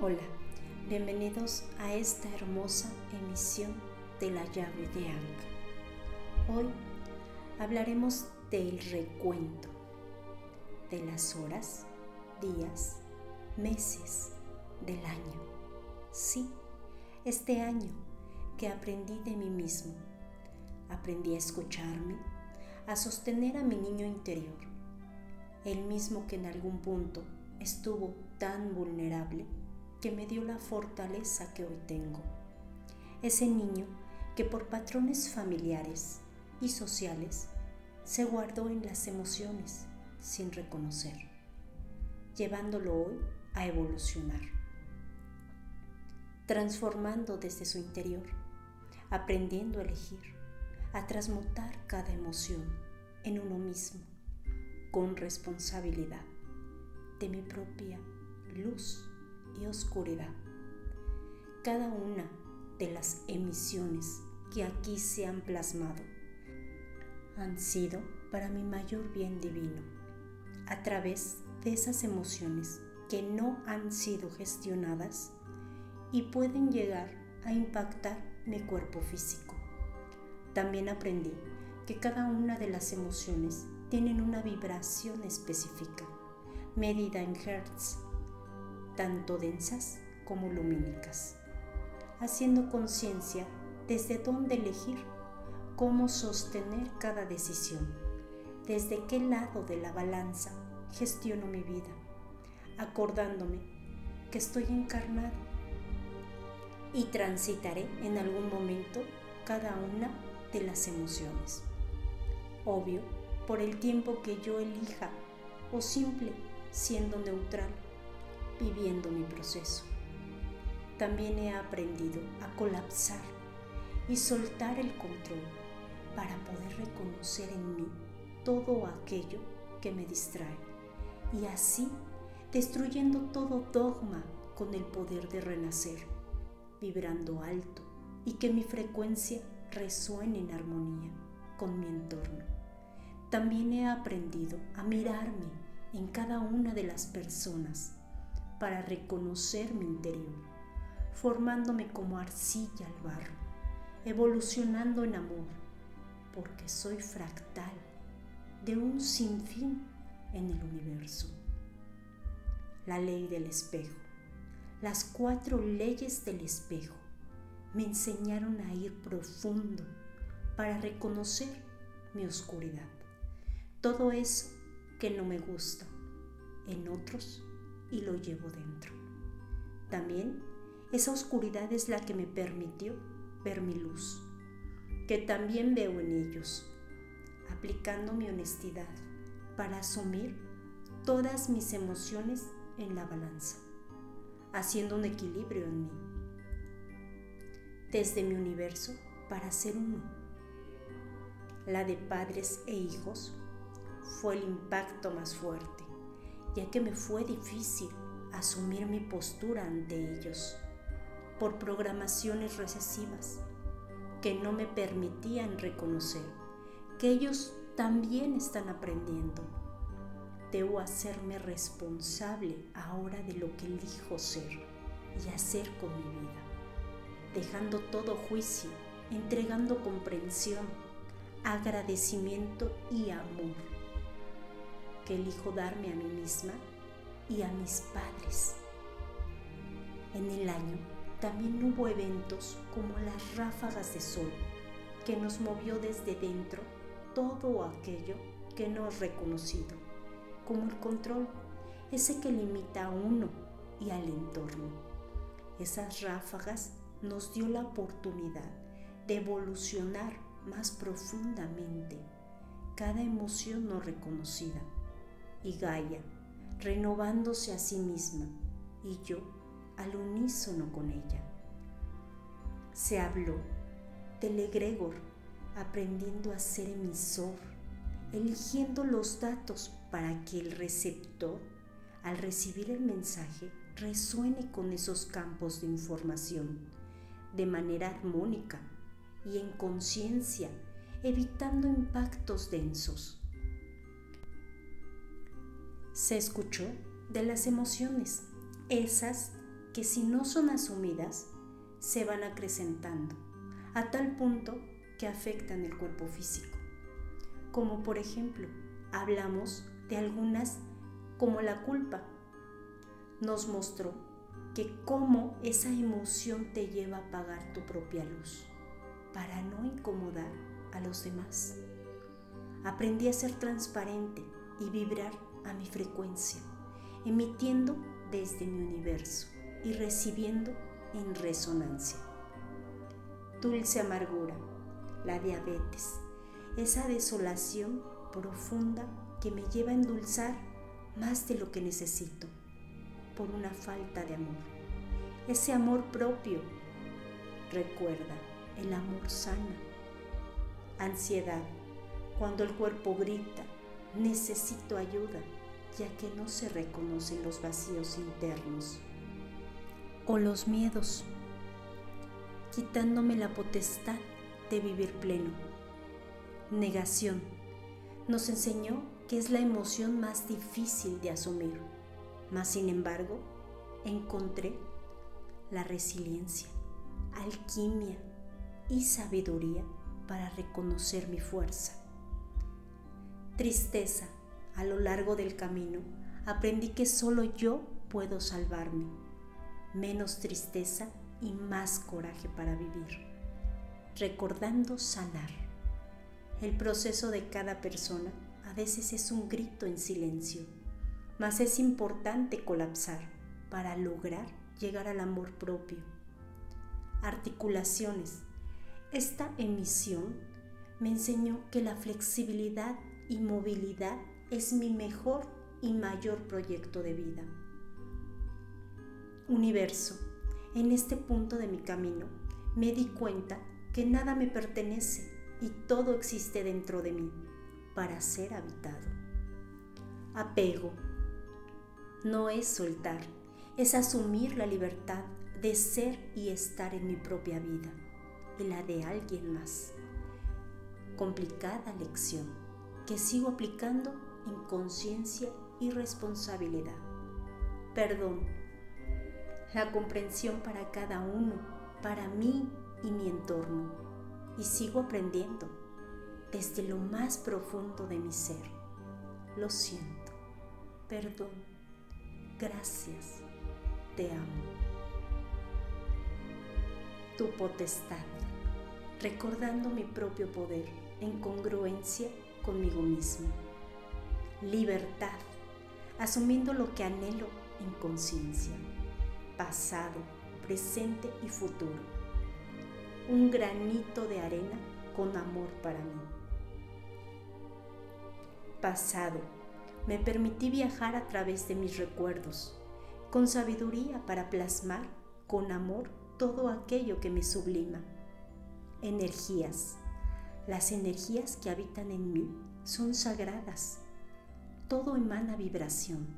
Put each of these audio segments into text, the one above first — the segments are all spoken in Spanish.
Hola, bienvenidos a esta hermosa emisión de la llave de Anka. Hoy hablaremos del recuento de las horas, días, meses del año. Sí, este año que aprendí de mí mismo. Aprendí a escucharme, a sostener a mi niño interior, el mismo que en algún punto estuvo tan vulnerable que me dio la fortaleza que hoy tengo. Ese niño que por patrones familiares y sociales se guardó en las emociones sin reconocer, llevándolo hoy a evolucionar, transformando desde su interior, aprendiendo a elegir, a transmutar cada emoción en uno mismo, con responsabilidad de mi propia luz y oscuridad. Cada una de las emisiones que aquí se han plasmado han sido para mi mayor bien divino, a través de esas emociones que no han sido gestionadas y pueden llegar a impactar mi cuerpo físico. También aprendí que cada una de las emociones tienen una vibración específica, medida en hertz tanto densas como lumínicas, haciendo conciencia desde dónde elegir, cómo sostener cada decisión, desde qué lado de la balanza gestiono mi vida, acordándome que estoy encarnado y transitaré en algún momento cada una de las emociones. Obvio, por el tiempo que yo elija o simple siendo neutral viviendo mi proceso. También he aprendido a colapsar y soltar el control para poder reconocer en mí todo aquello que me distrae y así destruyendo todo dogma con el poder de renacer, vibrando alto y que mi frecuencia resuene en armonía con mi entorno. También he aprendido a mirarme en cada una de las personas para reconocer mi interior, formándome como arcilla al barro, evolucionando en amor, porque soy fractal de un sinfín en el universo. La ley del espejo, las cuatro leyes del espejo me enseñaron a ir profundo para reconocer mi oscuridad. Todo eso que no me gusta en otros y lo llevo dentro. También esa oscuridad es la que me permitió ver mi luz, que también veo en ellos, aplicando mi honestidad para asumir todas mis emociones en la balanza, haciendo un equilibrio en mí, desde mi universo para ser uno. La de padres e hijos fue el impacto más fuerte ya que me fue difícil asumir mi postura ante ellos por programaciones recesivas que no me permitían reconocer que ellos también están aprendiendo. Debo hacerme responsable ahora de lo que elijo ser y hacer con mi vida, dejando todo juicio, entregando comprensión, agradecimiento y amor que elijo darme a mí misma y a mis padres. En el año también hubo eventos como las ráfagas de sol que nos movió desde dentro todo aquello que no reconocido, como el control, ese que limita a uno y al entorno. Esas ráfagas nos dio la oportunidad de evolucionar más profundamente cada emoción no reconocida y Gaia, renovándose a sí misma y yo al unísono con ella. Se habló del egregor aprendiendo a ser emisor, eligiendo los datos para que el receptor, al recibir el mensaje, resuene con esos campos de información de manera armónica y en conciencia, evitando impactos densos. Se escuchó de las emociones, esas que si no son asumidas, se van acrecentando, a tal punto que afectan el cuerpo físico. Como por ejemplo, hablamos de algunas como la culpa. Nos mostró que cómo esa emoción te lleva a apagar tu propia luz para no incomodar a los demás. Aprendí a ser transparente y vibrar a mi frecuencia, emitiendo desde mi universo y recibiendo en resonancia. Dulce amargura, la diabetes, esa desolación profunda que me lleva a endulzar más de lo que necesito por una falta de amor. Ese amor propio. Recuerda, el amor sana. Ansiedad, cuando el cuerpo grita, necesito ayuda, ya que no se reconocen los vacíos internos. O los miedos, quitándome la potestad de vivir pleno. Negación, nos enseñó que es la emoción más difícil de asumir mas sin embargo, encontré la resiliencia, alquimia y sabiduría para reconocer mi fuerza. Tristeza, a lo largo del camino, aprendí que solo yo puedo salvarme. Menos tristeza y más coraje para vivir. Recordando sanar. El proceso de cada persona a veces es un grito en silencio mas es importante colapsar para lograr llegar al amor propio. Articulaciones. Esta emisión me enseñó que la flexibilidad y movilidad es mi mejor y mayor proyecto de vida. Universo. En este punto de mi camino me di cuenta que nada me pertenece y todo existe dentro de mí para ser habitado. Apego no es soltar, es asumir la libertad de ser y estar en mi propia vida y la de alguien más. Complicada lección que sigo aplicando en conciencia y responsabilidad. Perdón, la comprensión para cada uno, para mí y mi entorno. Y sigo aprendiendo desde lo más profundo de mi ser. Lo siento. Perdón. Gracias, te amo. Tu potestad, recordando mi propio poder en congruencia conmigo mismo. Libertad, asumiendo lo que anhelo en conciencia. Pasado, presente y futuro. Un granito de arena con amor para mí. Pasado, me permití viajar a través de mis recuerdos, con sabiduría para plasmar con amor todo aquello que me sublima. Energías. Las energías que habitan en mí son sagradas. Todo emana vibración,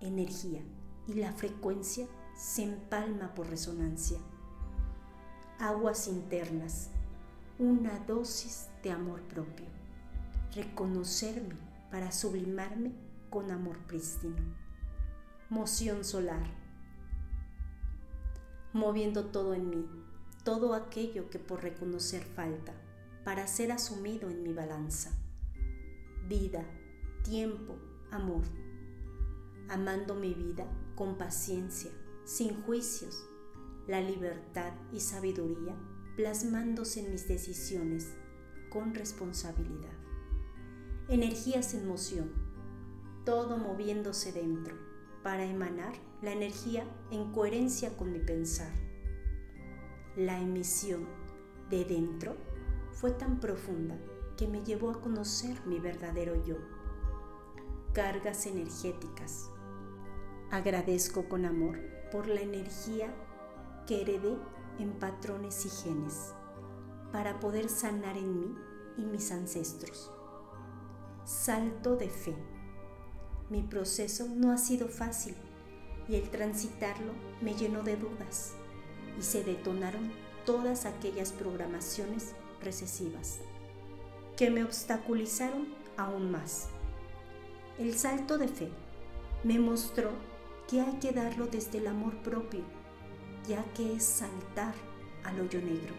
energía y la frecuencia se empalma por resonancia. Aguas internas. Una dosis de amor propio. Reconocerme para sublimarme con amor prístino. Moción solar. Moviendo todo en mí, todo aquello que por reconocer falta, para ser asumido en mi balanza. Vida, tiempo, amor. Amando mi vida con paciencia, sin juicios, la libertad y sabiduría plasmándose en mis decisiones con responsabilidad. Energías en moción todo moviéndose dentro, para emanar la energía en coherencia con mi pensar. La emisión de dentro fue tan profunda que me llevó a conocer mi verdadero yo. Cargas energéticas. Agradezco con amor por la energía que heredé en patrones y genes para poder sanar en mí y mis ancestros. Salto de fe. Mi proceso no ha sido fácil y el transitarlo me llenó de dudas y se detonaron todas aquellas programaciones recesivas que me obstaculizaron aún más. El salto de fe me mostró que hay que darlo desde el amor propio, ya que es saltar al hoyo negro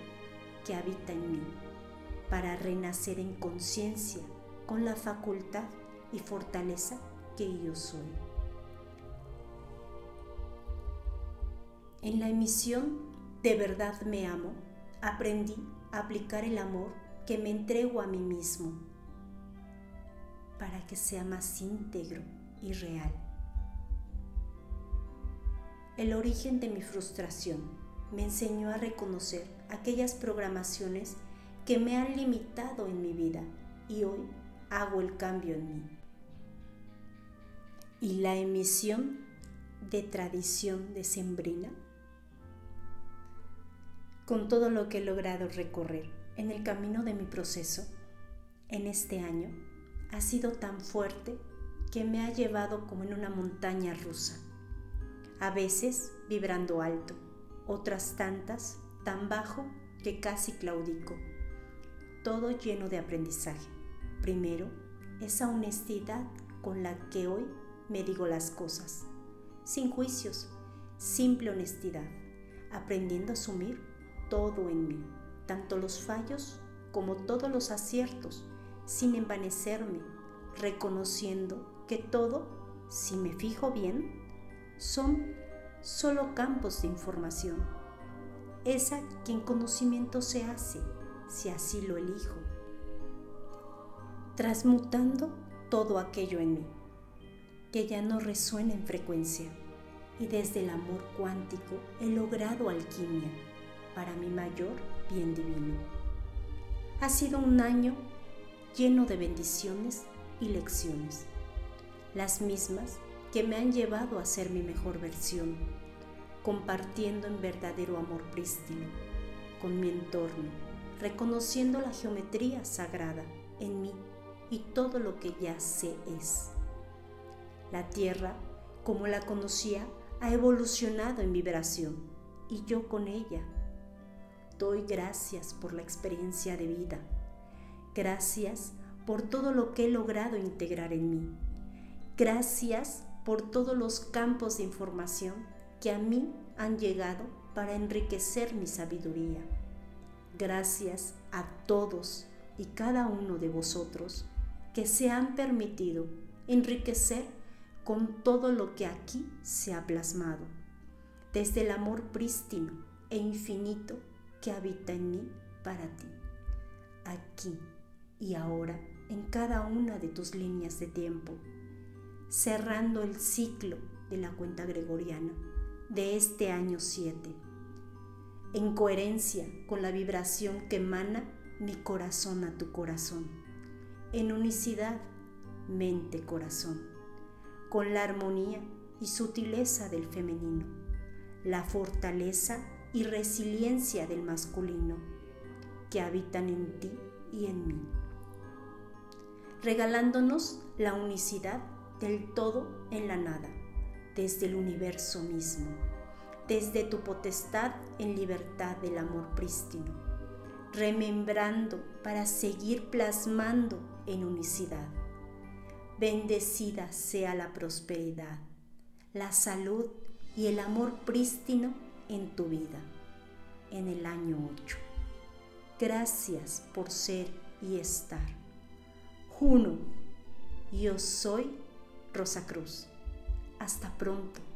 que habita en mí, para renacer en conciencia con la facultad y fortaleza que yo soy. En la emisión De verdad me amo, aprendí a aplicar el amor que me entrego a mí mismo para que sea más íntegro y real. El origen de mi frustración. Me enseñó a reconocer aquellas programaciones que me han limitado en mi vida y hoy hago el cambio en mí. Y la emisión de tradición decembrina con todo lo que he logrado recorrer en el camino de mi proceso en este año ha sido tan fuerte que me ha llevado como en una montaña rusa, a veces vibrando alto, otras tantas tan bajo que casi claudico, todo lleno de aprendizaje. Primero, esa honestidad con la que hoy me digo las cosas, sin juicios, simple honestidad, aprendiendo a asumir todo en mí, tanto los fallos como todos los aciertos, sin envanecerme, reconociendo que todo, si me fijo bien, son solo campos de información. Esa quien conocimiento se hace, si así lo elijo, transmutando todo aquello en mí, que ya no resuena en frecuencia, y desde el amor cuántico he logrado alquimia para mi mayor bien divino. Ha sido un año lleno de bendiciones y lecciones, las mismas que me han llevado a ser mi mejor versión, compartiendo en verdadero amor prístino con mi entorno, reconociendo la geometría sagrada en mí y todo lo que ya sé es. La Tierra, como la conocía, ha evolucionado en vibración y yo con ella doy gracias por la experiencia de vida. Gracias por todo lo que he logrado integrar en mí. Gracias por todos los campos de información que a mí han llegado para enriquecer mi sabiduría. Gracias a todos y cada uno de vosotros que se han permitido enriquecer con todo lo que aquí se ha plasmado, desde el amor prístino e infinito que habita en mí para ti, aquí y ahora, en cada una de tus líneas de tiempo, cerrando el ciclo de la cuenta gregoriana de este año 7, en coherencia con la vibración que emana mi corazón a tu corazón, en unicidad mente-corazón, con la armonía y sutileza del femenino, la fortaleza y resiliencia del masculino que habitan en ti y en mí, regalándonos la unicidad del todo en la nada, desde el universo mismo, desde tu potestad en libertad del amor prístino, remembrando para seguir plasmando en unicidad. Bendecida sea la prosperidad, la salud y el amor prístino en tu vida en el año 8. Gracias por ser y estar. Juno, yo soy Rosa Cruz. Hasta pronto.